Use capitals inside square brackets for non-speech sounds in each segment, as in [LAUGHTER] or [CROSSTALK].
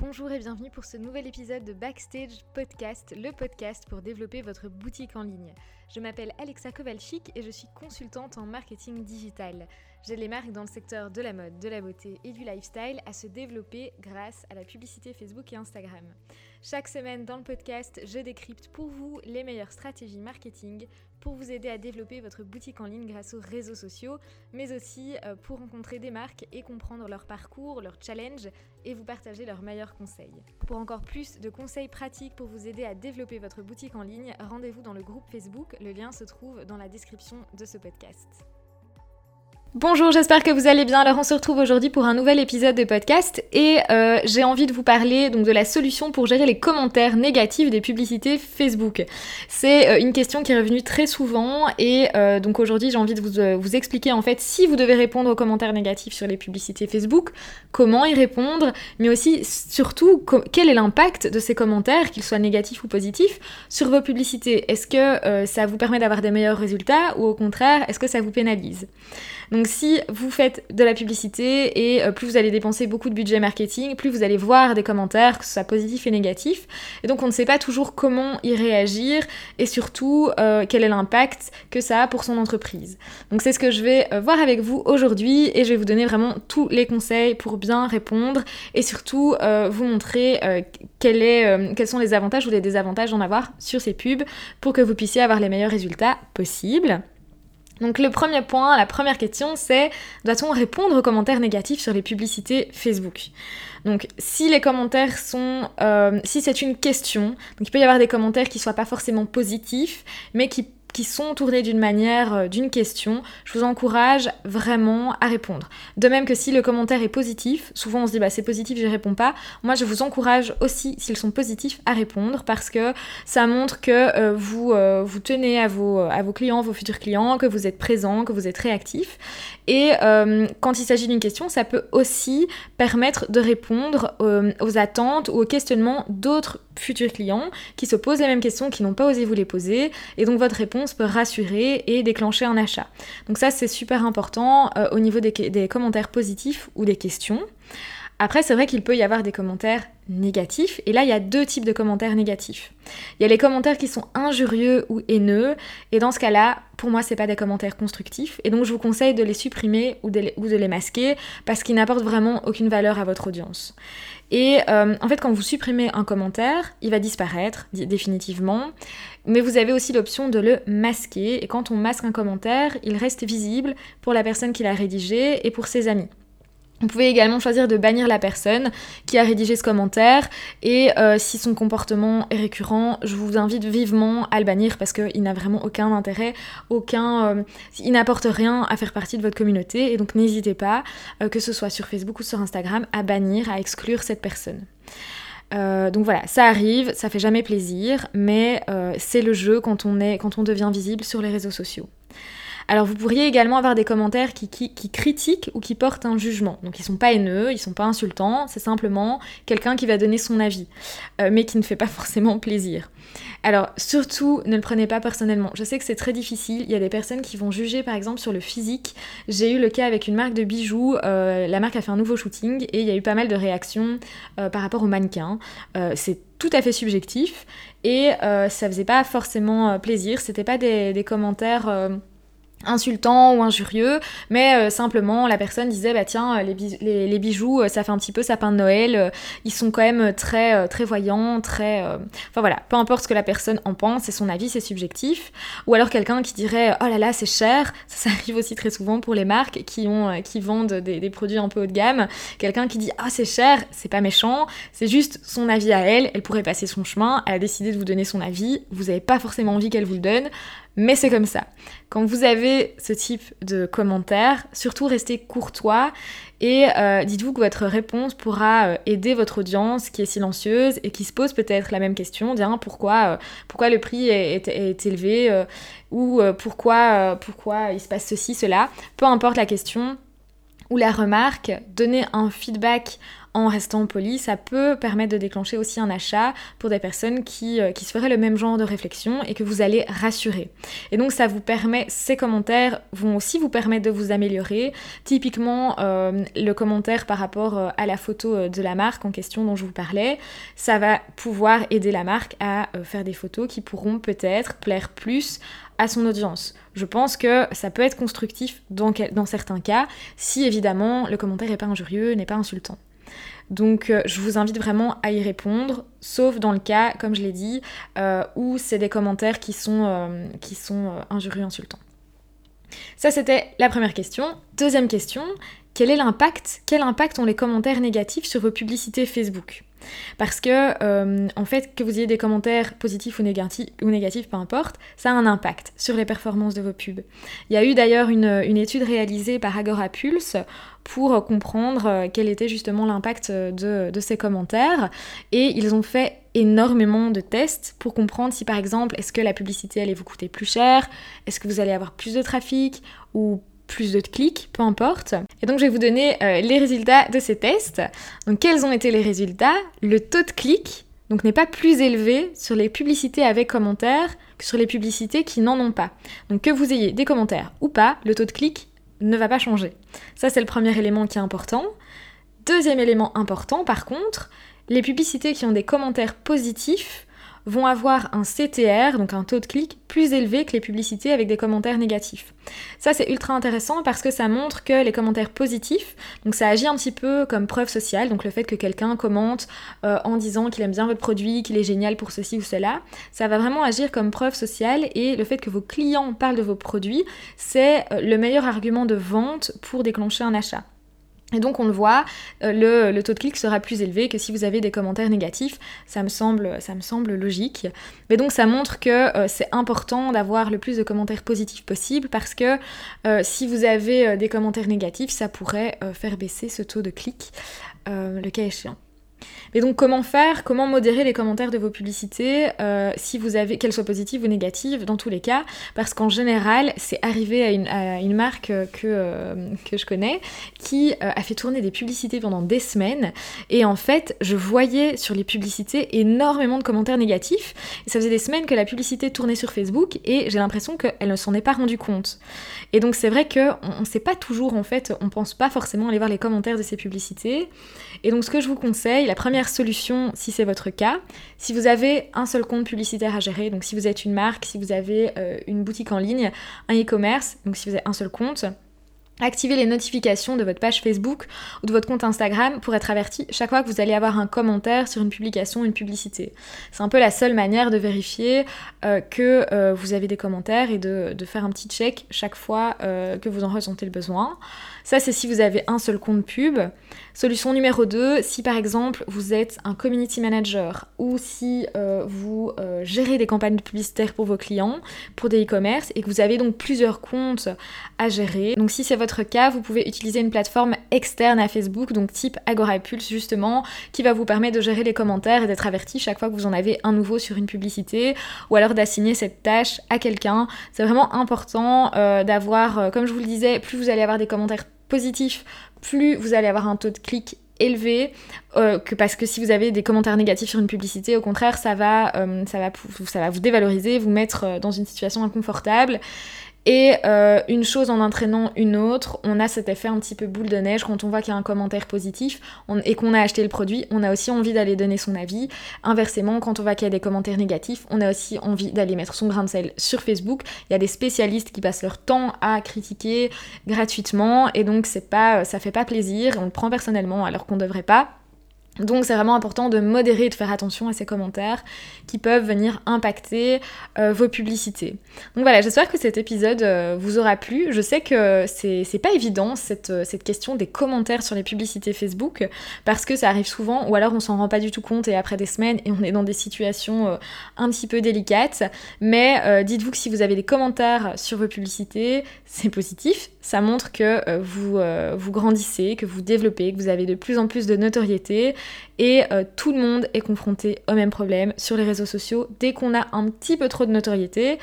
Bonjour et bienvenue pour ce nouvel épisode de Backstage Podcast, le podcast pour développer votre boutique en ligne. Je m'appelle Alexa Kowalczyk et je suis consultante en marketing digital. J'aide les marques dans le secteur de la mode, de la beauté et du lifestyle à se développer grâce à la publicité Facebook et Instagram. Chaque semaine dans le podcast, je décrypte pour vous les meilleures stratégies marketing pour vous aider à développer votre boutique en ligne grâce aux réseaux sociaux, mais aussi euh, pour rencontrer des marques et comprendre leur parcours, leurs challenges et vous partager leurs meilleurs conseils. Pour encore plus de conseils pratiques pour vous aider à développer votre boutique en ligne, rendez-vous dans le groupe Facebook, le lien se trouve dans la description de ce podcast. Bonjour, j'espère que vous allez bien. Alors on se retrouve aujourd'hui pour un nouvel épisode de podcast et euh, j'ai envie de vous parler donc de la solution pour gérer les commentaires négatifs des publicités Facebook. C'est euh, une question qui est revenue très souvent et euh, donc aujourd'hui j'ai envie de vous, expliquer en fait si vous devez répondre aux commentaires négatifs sur les publicités Facebook, comment y répondre, mais aussi surtout quel est l'impact de ces commentaires, qu'ils soient négatifs ou positifs, sur vos publicités? Est-ce que ça vous permet d'avoir des meilleurs résultats ou au contraire est-ce que ça vous pénalise? Si vous faites de la publicité et euh, plus vous allez dépenser beaucoup de budget marketing, plus vous allez voir des commentaires, que ce soit positifs et négatifs. Et donc on ne sait pas toujours comment y réagir et surtout euh, quel est l'impact que ça a pour son entreprise. Donc c'est ce que je vais euh, voir avec vous aujourd'hui et je vais vous donner vraiment tous les conseils pour bien répondre et surtout vous montrer quels sont les avantages ou les désavantages d'en avoir sur ces pubs pour que vous puissiez avoir les meilleurs résultats possibles. Donc le premier point, la première question, c'est doit-on répondre aux commentaires négatifs sur les publicités Facebook? Donc si les commentaires sont, euh, si c'est une question, donc il peut y avoir des commentaires qui soient pas forcément positifs, mais qui sont tournés d'une manière, euh, d'une question, je vous encourage vraiment à répondre. De même que si le commentaire est positif, souvent on se dit bah c'est positif, je réponds pas. Moi je vous encourage aussi, s'ils sont positifs, à répondre parce que ça montre que euh, vous, euh, vous tenez à vos, à vos clients, vos futurs clients, que vous êtes présent, que vous êtes réactif. Et quand il s'agit d'une question, ça peut aussi permettre de répondre aux attentes ou aux questionnements d'autres futurs clients qui se posent les mêmes questions, qui n'ont pas osé vous les poser, et donc votre réponse peut rassurer et déclencher un achat. Donc ça c'est super important euh, au niveau des, des commentaires positifs ou des questions. Après, c'est vrai qu'il peut y avoir des commentaires négatifs, et là, il y a deux types de commentaires négatifs. Il y a les commentaires qui sont injurieux ou haineux, et dans ce cas-là, pour moi, c'est pas des commentaires constructifs, et donc je vous conseille de les supprimer ou de les, ou de les masquer, parce qu'ils n'apportent vraiment aucune valeur à votre audience. Et euh, en fait, quand vous supprimez un commentaire, il va disparaître définitivement, mais vous avez aussi l'option de le masquer, et quand on masque un commentaire, il reste visible pour la personne qui l'a rédigé et pour ses amis. Vous pouvez également choisir de bannir la personne qui a rédigé ce commentaire et euh, si son comportement est récurrent, je vous invite vivement à le bannir parce qu'il n'a vraiment aucun intérêt, aucun, euh, il n'apporte rien à faire partie de votre communauté et donc n'hésitez pas, euh, que ce soit sur Facebook ou sur Instagram, à bannir, à exclure cette personne. donc voilà, ça arrive, ça fait jamais plaisir, mais c'est le jeu quand on, est, quand on devient visible sur les réseaux sociaux. Alors vous pourriez également avoir des commentaires qui, critiquent ou qui portent un jugement. Donc ils sont pas haineux, ils sont pas insultants, c'est simplement quelqu'un qui va donner son avis, euh, mais qui ne fait pas [LAUGHS] forcément plaisir. Alors surtout, ne le prenez pas personnellement. Je sais que c'est très difficile. Il y a des personnes qui vont juger par exemple sur le physique. J'ai eu le cas avec une marque de bijoux. Euh, la marque a fait un nouveau shooting et il y a eu pas mal de réactions euh, par rapport au mannequin. c'est tout à fait subjectif et ça faisait pas forcément plaisir. C'était pas des commentaires insultant ou injurieux, mais euh, simplement la personne disait bah tiens les, les, bijoux euh, ça fait un petit peu sapin de Noël, euh, ils sont quand même très très voyants, très enfin voilà, peu importe ce que la personne en pense, c'est son avis, c'est subjectif. Ou alors quelqu'un qui dirait oh là là c'est cher, ça, arrive aussi très souvent pour les marques qui ont qui vendent des, des produits un peu haut de gamme, quelqu'un qui dit ah c'est cher, c'est pas méchant, c'est juste son avis à elle, elle pourrait passer son chemin, elle a décidé de vous donner son avis, vous n'avez pas forcément envie qu'elle vous le donne, mais c'est comme ça. Quand vous avez ce type de commentaires, surtout restez courtois et euh, dites-vous que votre réponse pourra euh, aider votre audience qui est silencieuse et qui se pose peut-être la même question, dire pourquoi, euh, pourquoi le prix est, élevé ou pourquoi, pourquoi il se passe ceci, cela. Peu importe la question, ou la remarque, donner un feedback en restant poli, ça peut permettre de déclencher aussi un achat pour des personnes qui, euh, qui se feraient le même genre de réflexion et que vous allez rassurer. Et donc ça vous permet, ces commentaires vont aussi vous permettre de vous améliorer. Typiquement, euh, le commentaire par rapport euh, à la photo de la marque en question dont je vous parlais, ça va pouvoir aider la marque à faire des photos qui pourront peut-être plaire plus à son audience. Je pense que ça peut être constructif dans, dans certains cas, si évidemment le commentaire n'est pas injurieux, n'est pas insultant. Donc euh, je vous invite vraiment à y répondre, sauf dans le cas, comme je l'ai dit, euh, où c'est des commentaires qui sont, euh, qui sont injurieux, insultants. Ça c'était la première question. Deuxième question, quel est l'impact Quel impact ont les commentaires négatifs sur vos publicités Facebook? Parce que, en fait, que vous ayez des commentaires positifs ou négatifs, peu importe, ça a un impact sur les performances de vos pubs. Il y a eu d'ailleurs une, étude réalisée par Agora Pulse pour comprendre euh, quel était justement l'impact de, ces commentaires. Et ils ont fait énormément de tests pour comprendre si par exemple est-ce que la publicité allait vous coûter plus cher, est-ce que vous allez avoir plus de trafic ou plus de clics, peu importe. Et donc je vais vous donner euh, les résultats de ces tests. Donc quels ont été les résultats? Le taux de clic donc n'est pas plus élevé sur les publicités avec commentaires que sur les publicités qui n'en ont pas. Donc que vous ayez des commentaires ou pas, le taux de clic ne va pas changer. Ça, c'est le premier élément qui est important. Deuxième élément important, par contre, les publicités qui ont des commentaires positifs vont avoir un CTR, donc un taux de clic, plus élevé que les publicités avec des commentaires négatifs. Ça, c'est ultra intéressant parce que ça montre que les commentaires positifs, donc ça agit un petit peu comme preuve sociale, donc le fait que quelqu'un commente euh, en disant qu'il aime bien votre produit, qu'il est génial pour ceci ou cela, ça va vraiment agir comme preuve sociale et le fait que vos clients parlent de vos produits, c'est euh, le meilleur argument de vente pour déclencher un achat. Et donc on le voit, euh, le, taux de clic sera plus élevé que si vous avez des commentaires négatifs. Ça me semble, logique. Mais donc ça montre que euh, c'est important d'avoir le plus de commentaires positifs possible parce que euh, si vous avez des commentaires négatifs, ça pourrait faire baisser ce taux de clic, le cas échéant. Mais donc comment faire? Comment modérer les commentaires de vos publicités euh, si vous avez qu'elles soient positives ou négatives dans tous les cas? Parce qu'en général, c'est arrivé à une, marque que, euh, que je connais qui euh, a fait tourner des publicités pendant des semaines et en fait, je voyais sur les publicités énormément de commentaires négatifs. Et ça faisait des semaines que la publicité tournait sur Facebook et j'ai l'impression qu'elle ne s'en est pas rendue compte. Et donc c'est vrai qu'on ne sait pas toujours en fait, on pense pas forcément aller voir les commentaires de ces publicités. Et donc ce que je vous conseille, la première solution, si c'est votre cas, si vous avez un seul compte publicitaire à gérer, donc si vous êtes une marque, si vous avez euh, une boutique en ligne, un e-commerce, donc si vous avez un seul compte, Activez les notifications de votre page Facebook ou de votre compte Instagram pour être averti chaque fois que vous allez avoir un commentaire sur une publication, une publicité. C'est un peu la seule manière de vérifier euh, que euh, vous avez des commentaires et de, faire un petit check chaque fois que vous en ressentez le besoin. Ça, c'est si vous avez un seul compte pub. Solution numéro 2, si par exemple vous êtes un community manager ou si euh, vous euh, gérez des campagnes publicitaires pour vos clients, pour des e-commerce et que vous avez donc plusieurs comptes à gérer. Donc si c'est votre cas, vous pouvez utiliser une plateforme externe à Facebook, donc type Agora Pulse justement, qui va vous permettre de gérer les commentaires et d'être averti chaque fois que vous en avez un nouveau sur une publicité ou alors d'assigner cette tâche à quelqu'un. C'est vraiment important euh, d'avoir, comme je vous le disais, plus vous allez avoir des commentaires positif, plus vous allez avoir un taux de clic élevé euh, que parce que si vous avez des commentaires négatifs sur une publicité, au contraire, ça va, euh, ça va, vous dévaloriser, vous mettre euh, dans une situation inconfortable. Et euh, une chose en entraînant une autre, on a cet effet un petit peu boule de neige quand on voit qu'il y a un commentaire positif et qu'on a acheté le produit, on a aussi envie d'aller donner son avis. Inversement, quand on voit qu'il y a des commentaires négatifs, on a aussi envie d'aller mettre son grain de sel sur Facebook. Il y a des spécialistes qui passent leur temps à critiquer gratuitement et donc c'est pas, ça fait pas plaisir, on le prend personnellement alors qu'on devrait pas. Donc c'est vraiment important de modérer de faire attention à ces commentaires qui peuvent venir impacter euh, vos publicités. Donc voilà, j'espère que cet épisode euh, vous aura plu. Je sais que c'est pas évident cette, euh, cette, question des commentaires sur les publicités Facebook parce que ça arrive souvent ou alors on s'en rend pas du tout compte et après des semaines et on est dans des situations un petit peu délicates. Mais dites-vous que si vous avez des commentaires sur vos publicités, c'est positif. Ça montre que vous, vous grandissez, que vous développez, que vous avez de plus en plus de notoriété et euh, tout le monde est confronté au même problème sur les réseaux sociaux. Dès qu'on a un petit peu trop de notoriété,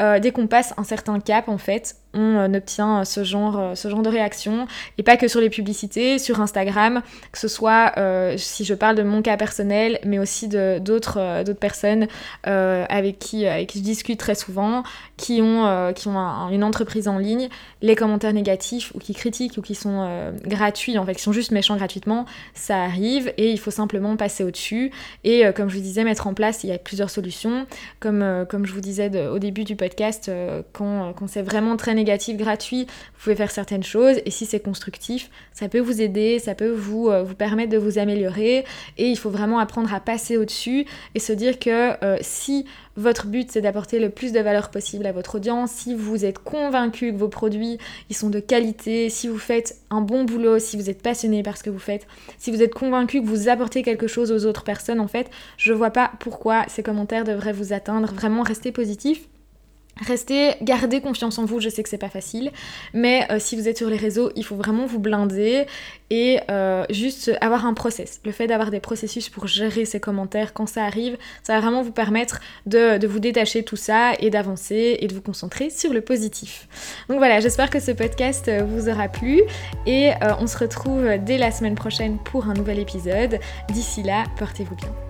euh, dès qu'on passe un certain cap, en fait, on obtient ce genre, ce genre de réaction. Et pas que sur les publicités, sur Instagram, que ce soit si je parle de mon cas personnel, mais aussi d'autres personnes avec, qui, avec qui je discute très souvent, qui ont, qui ont une entreprise en ligne, les commentaires négatifs ou qui critiquent ou qui sont gratuits, en fait, qui sont juste méchants gratuitement, ça arrive et il faut simplement passer au-dessus. Et comme je vous disais, mettre en place, il y a plusieurs solutions. Comme, comme je vous disais au début du podcast, quand, quand c'est vraiment très négatif, gratuit, vous pouvez faire certaines choses et si c'est constructif, ça peut vous aider, ça peut vous, euh, permettre de vous améliorer et il faut vraiment apprendre à passer au-dessus et se dire que euh, si votre but c'est d'apporter le plus de valeur possible à votre audience, si vous êtes convaincu que vos produits ils sont de qualité, si vous faites un bon boulot, si vous êtes passionné par ce que vous faites, si vous êtes convaincu que vous apportez quelque chose aux autres personnes en fait, je vois pas pourquoi ces commentaires devraient vous atteindre. Vraiment restez positif Restez, gardez confiance en vous, je sais que c'est pas facile, mais euh, si vous êtes sur les réseaux, il faut vraiment vous blinder et euh, juste avoir un process. Le fait d'avoir des processus pour gérer ces commentaires quand ça arrive, ça va vraiment vous permettre de, vous détacher tout ça et d'avancer et de vous concentrer sur le positif. Donc voilà, j'espère que ce podcast euh, vous aura plu et on se retrouve dès la semaine prochaine pour un nouvel épisode. D'ici là, portez-vous bien.